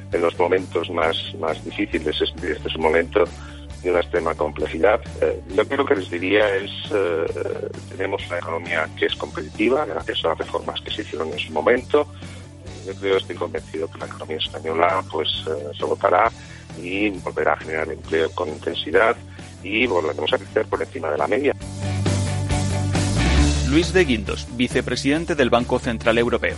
Speaker 9: en los momentos más, más difíciles. Este, es un momento de una extrema complejidad. Eh, yo creo que les diría es, eh, tenemos una economía que es competitiva gracias a las reformas que se hicieron en su momento. Yo creo, estoy convencido que la economía española pues eh, se votará y volverá a generar empleo con intensidad y volveremos a crecer por encima de la media.
Speaker 6: Luis de Guindos, vicepresidente del Banco Central Europeo.